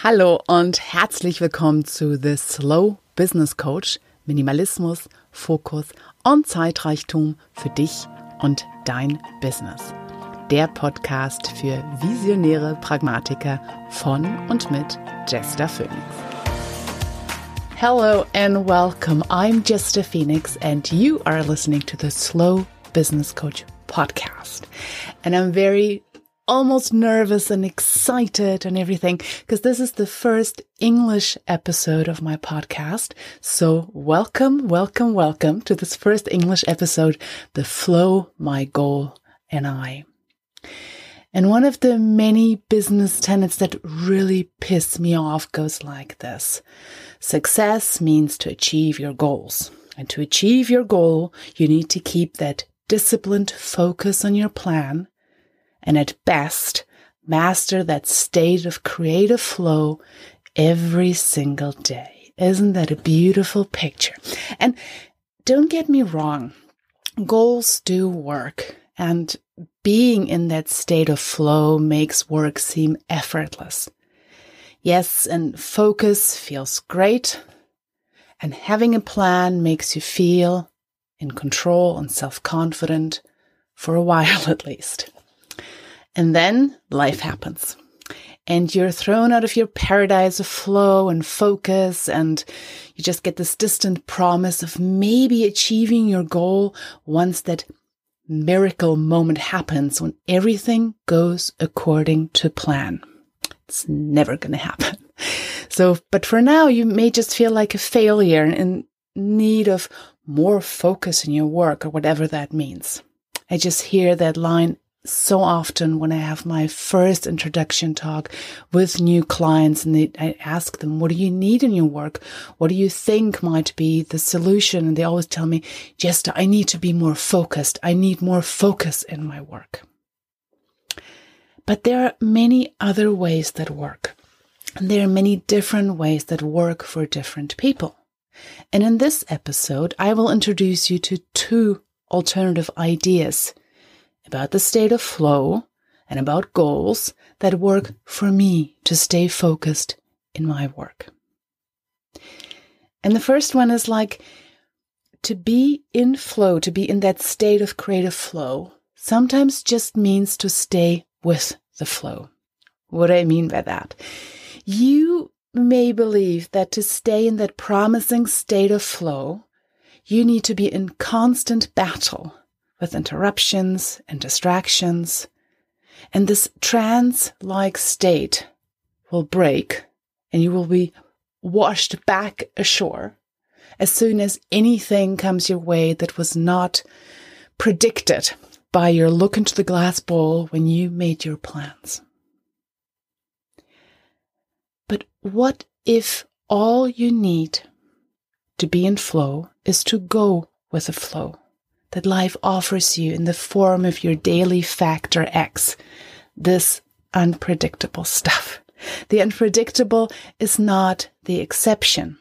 Hallo und herzlich willkommen zu The Slow Business Coach. Minimalismus, Fokus und Zeitreichtum für dich und dein Business. Der Podcast für visionäre Pragmatiker von und mit Jester Phoenix. Hello and welcome. I'm Jester Phoenix and you are listening to the Slow Business Coach podcast. And I'm very almost nervous and excited and everything because this is the first English episode of my podcast. So welcome, welcome, welcome to this first English episode, The Flow, My Goal, and I. And one of the many business tenets that really piss me off goes like this. Success means to achieve your goals. And to achieve your goal, you need to keep that disciplined focus on your plan and at best, master that state of creative flow every single day. Isn't that a beautiful picture? And don't get me wrong, goals do work, and being in that state of flow makes work seem effortless. Yes, and focus feels great, and having a plan makes you feel in control and self confident for a while at least. And then life happens. And you're thrown out of your paradise of flow and focus, and you just get this distant promise of maybe achieving your goal once that miracle moment happens when everything goes according to plan. It's never going to happen. So, but for now, you may just feel like a failure and in need of more focus in your work or whatever that means. I just hear that line so often when I have my first introduction talk with new clients and they, I ask them, what do you need in your work? What do you think might be the solution? And they always tell me, Jester, I need to be more focused. I need more focus in my work. But there are many other ways that work. And there are many different ways that work for different people. And in this episode, I will introduce you to two alternative ideas about the state of flow and about goals that work for me to stay focused in my work. And the first one is like to be in flow, to be in that state of creative flow, sometimes just means to stay with the flow. What do I mean by that? You may believe that to stay in that promising state of flow, you need to be in constant battle with interruptions and distractions. And this trance like state will break and you will be washed back ashore as soon as anything comes your way that was not predicted by your look into the glass bowl when you made your plans. But what if all you need to be in flow is to go with the flow? That life offers you in the form of your daily factor X, this unpredictable stuff. The unpredictable is not the exception.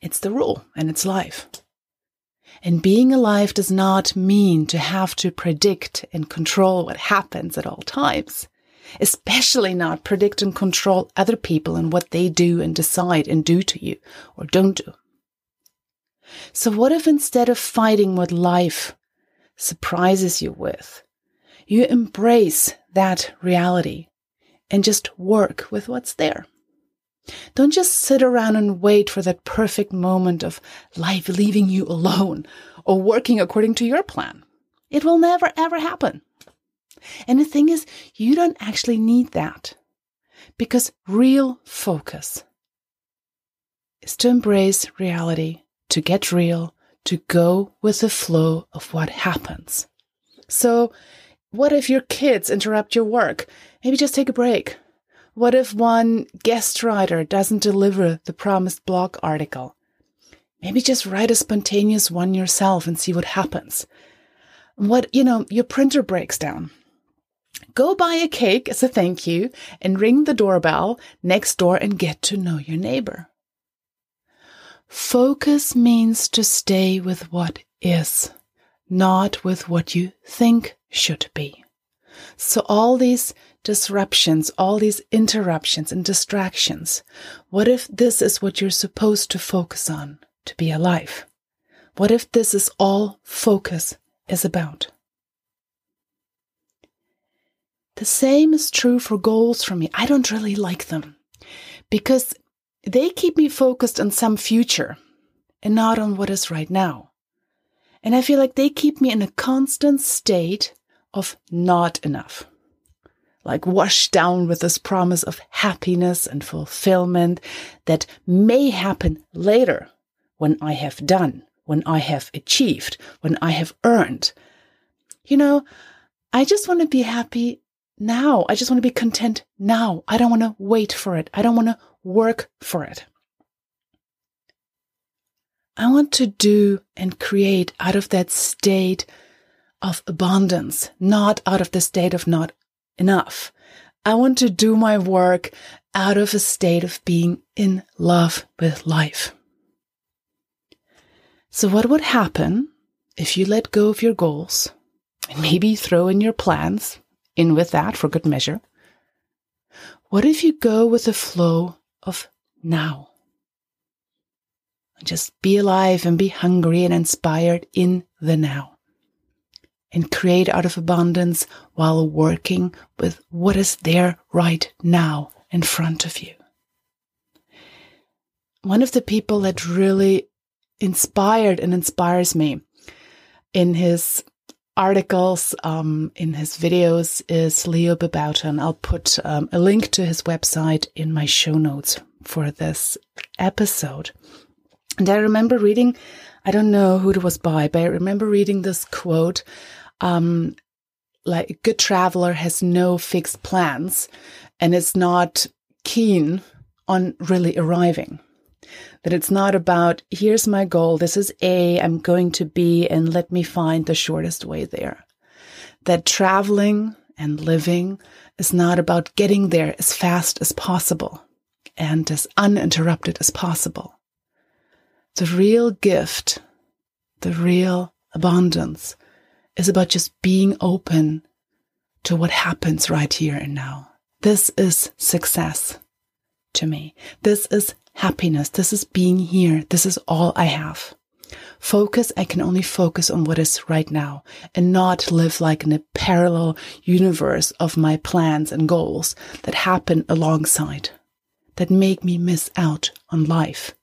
It's the rule and it's life. And being alive does not mean to have to predict and control what happens at all times, especially not predict and control other people and what they do and decide and do to you or don't do. So, what if instead of fighting what life surprises you with, you embrace that reality and just work with what's there? Don't just sit around and wait for that perfect moment of life leaving you alone or working according to your plan. It will never ever happen. And the thing is, you don't actually need that because real focus is to embrace reality to get real, to go with the flow of what happens. So, what if your kids interrupt your work? Maybe just take a break. What if one guest writer doesn't deliver the promised blog article? Maybe just write a spontaneous one yourself and see what happens. What, you know, your printer breaks down. Go buy a cake as a thank you and ring the doorbell next door and get to know your neighbor. Focus means to stay with what is, not with what you think should be. So all these disruptions, all these interruptions and distractions? What if this is what you're supposed to focus on to be alive? What if this is all focus is about? The same is true for goals for me. I don't really like them because they keep me focused on some future and not on what is right now. And I feel like they keep me in a constant state of not enough. Like washed down with this promise of happiness and fulfillment that may happen later when I have done, when I have achieved, when I have earned. You know, I just want to be happy now. I just want to be content now. I don't want to wait for it. I don't want to work for it. I want to do and create out of that state of abundance, not out of the state of not enough. I want to do my work out of a state of being in love with life. So, what would happen if you let go of your goals and maybe throw in your plans in with that for good measure? What if you go with the flow of now? Just be alive and be hungry and inspired in the now. And create out of abundance while working with what is there right now in front of you. One of the people that really inspired and inspires me in his articles, um, in his videos is Leo Babauta. I'll put um, a link to his website in my show notes for this episode. And I remember reading, I don't know who it was by, but I remember reading this quote, um, like a good traveler has no fixed plans and is not keen on really arriving. That it's not about, here's my goal, this is A, I'm going to B, and let me find the shortest way there. That traveling and living is not about getting there as fast as possible and as uninterrupted as possible the real gift, the real abundance is about just being open to what happens right here and now. This is success to me. This is happiness. This is being here. This is all I have. Focus, I can only focus on what is right now and not live like in a parallel universe of my plans and goals that happen alongside, that make me miss out on life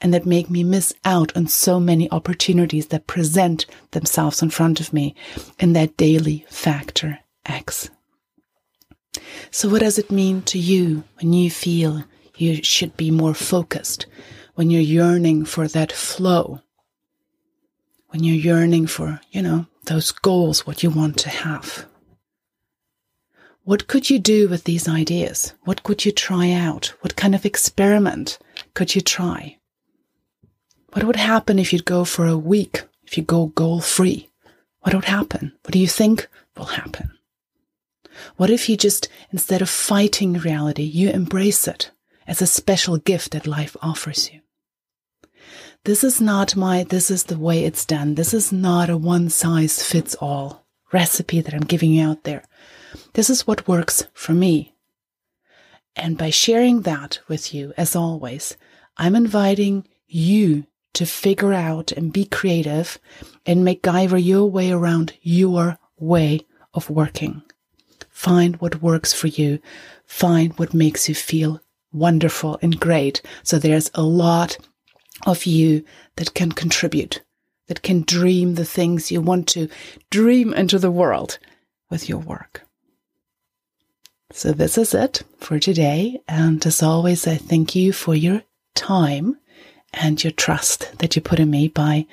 and that make me miss out on so many opportunities that present themselves in front of me in that daily factor X. So, what does it mean to you when you feel you should be more focused, when you're yearning for that flow, when you're yearning for, you know, those goals, what you want to have? What could you do with these ideas? What could you try out? What kind of experiment could you try? What would happen if you'd go for a week, if you go goal free? What would happen? What do you think will happen? What if you just, instead of fighting reality, you embrace it as a special gift that life offers you? This is not my, this is the way it's done. This is not a one size fits all recipe that I'm giving you out there. This is what works for me. And by sharing that with you, as always, I'm inviting you to figure out and be creative and make MacGyver your way around your way of working. Find what works for you. Find what makes you feel wonderful and great. So there's a lot of you that can contribute, that can dream the things you want to dream into the world with your work. So this is it for today. And as always, I thank you for your time and your trust that you put in me by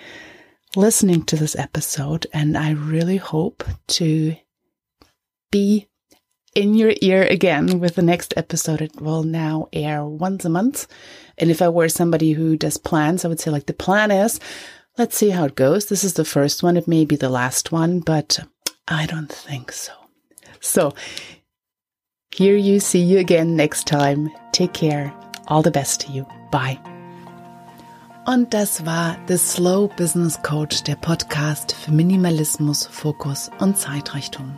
listening to this episode. And I really hope to be in your ear again with the next episode. It will now air once a month. And if I were somebody who does plans, I would say, like, the plan is let's see how it goes. This is the first one. It may be the last one, but I don't think so. So, here you see you again next time. Take care. All the best to you. Bye. Und das war The Slow Business Coach, der Podcast für Minimalismus, Fokus und Zeitreichtum.